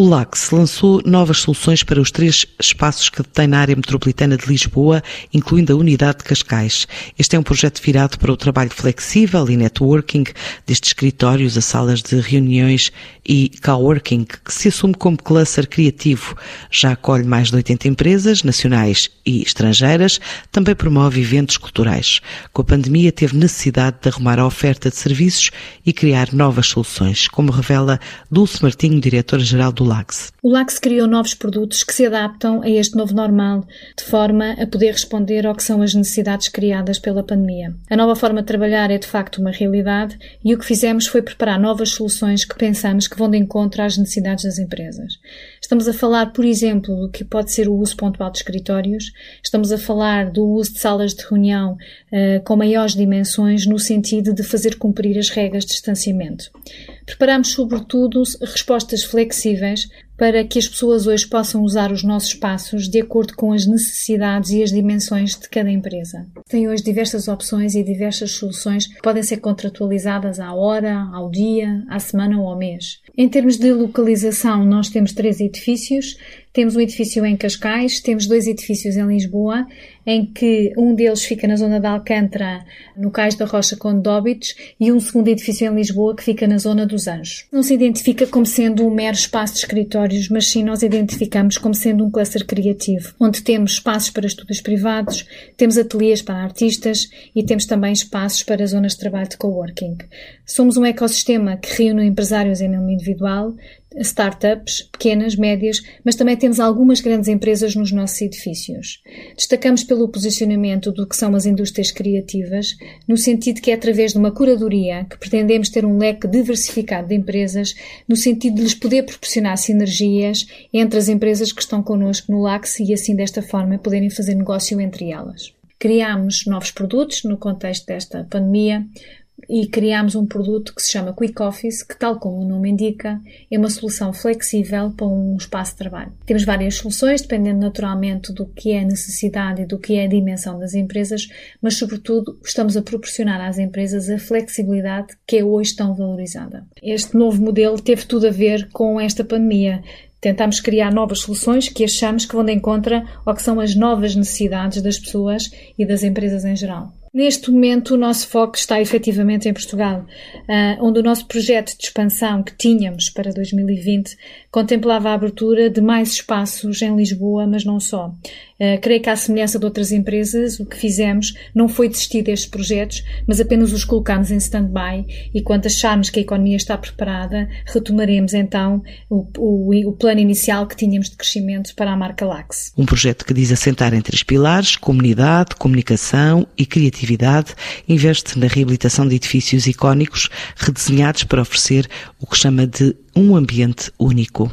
O LAX lançou novas soluções para os três espaços que detém na área metropolitana de Lisboa, incluindo a unidade de Cascais. Este é um projeto virado para o trabalho flexível e networking destes escritórios a salas de reuniões e coworking, que se assume como cluster criativo. Já acolhe mais de 80 empresas, nacionais e estrangeiras, também promove eventos culturais. Com a pandemia teve necessidade de arrumar a oferta de serviços e criar novas soluções, como revela Dulce Martinho, diretora-geral do LAX. O LAX criou novos produtos que se adaptam a este novo normal, de forma a poder responder ao que são as necessidades criadas pela pandemia. A nova forma de trabalhar é de facto uma realidade e o que fizemos foi preparar novas soluções que pensamos que vão de encontro às necessidades das empresas. Estamos a falar, por exemplo, do que pode ser o uso pontual de escritórios, estamos a falar do uso de salas de reunião uh, com maiores dimensões no sentido de fazer cumprir as regras de distanciamento. Preparamos, sobretudo, respostas flexíveis para que as pessoas hoje possam usar os nossos espaços de acordo com as necessidades e as dimensões de cada empresa. Tem hoje diversas opções e diversas soluções que podem ser contratualizadas à hora, ao dia, à semana ou ao mês. Em termos de localização, nós temos três edifícios. Temos um edifício em Cascais, temos dois edifícios em Lisboa, em que um deles fica na zona de Alcântara, no Cais da Rocha com Dóbitos, e um segundo edifício em Lisboa que fica na zona dos Anjos. Não se identifica como sendo um mero espaço de escritórios, mas sim nós identificamos como sendo um cluster criativo, onde temos espaços para estudos privados, temos ateliês para artistas e temos também espaços para zonas de trabalho de coworking. Somos um ecossistema que reúne empresários em nome individual, startups, pequenas, médias, mas também temos algumas grandes empresas nos nossos edifícios. Destacamos pelo posicionamento do que são as indústrias criativas, no sentido que é através de uma curadoria que pretendemos ter um leque diversificado de empresas, no sentido de lhes poder proporcionar sinergias entre as empresas que estão connosco no LAX e assim desta forma poderem fazer negócio entre elas. Criámos novos produtos no contexto desta pandemia, e criámos um produto que se chama Quick Office, que, tal como o nome indica, é uma solução flexível para um espaço de trabalho. Temos várias soluções, dependendo naturalmente do que é a necessidade e do que é a dimensão das empresas, mas, sobretudo, estamos a proporcionar às empresas a flexibilidade que é hoje tão valorizada. Este novo modelo teve tudo a ver com esta pandemia. Tentamos criar novas soluções que achamos que vão de encontro ao que são as novas necessidades das pessoas e das empresas em geral. Neste momento, o nosso foco está efetivamente em Portugal, uh, onde o nosso projeto de expansão que tínhamos para 2020 contemplava a abertura de mais espaços em Lisboa, mas não só. Uh, creio que, à semelhança de outras empresas, o que fizemos não foi desistir destes projetos, mas apenas os colocamos em stand-by e, quando acharmos que a economia está preparada, retomaremos então o, o, o plano inicial que tínhamos de crescimento para a marca Lax. Um projeto que diz assentar em três pilares: comunidade, comunicação e criatividade, investe na reabilitação de edifícios icónicos redesenhados para oferecer o que chama de um ambiente único.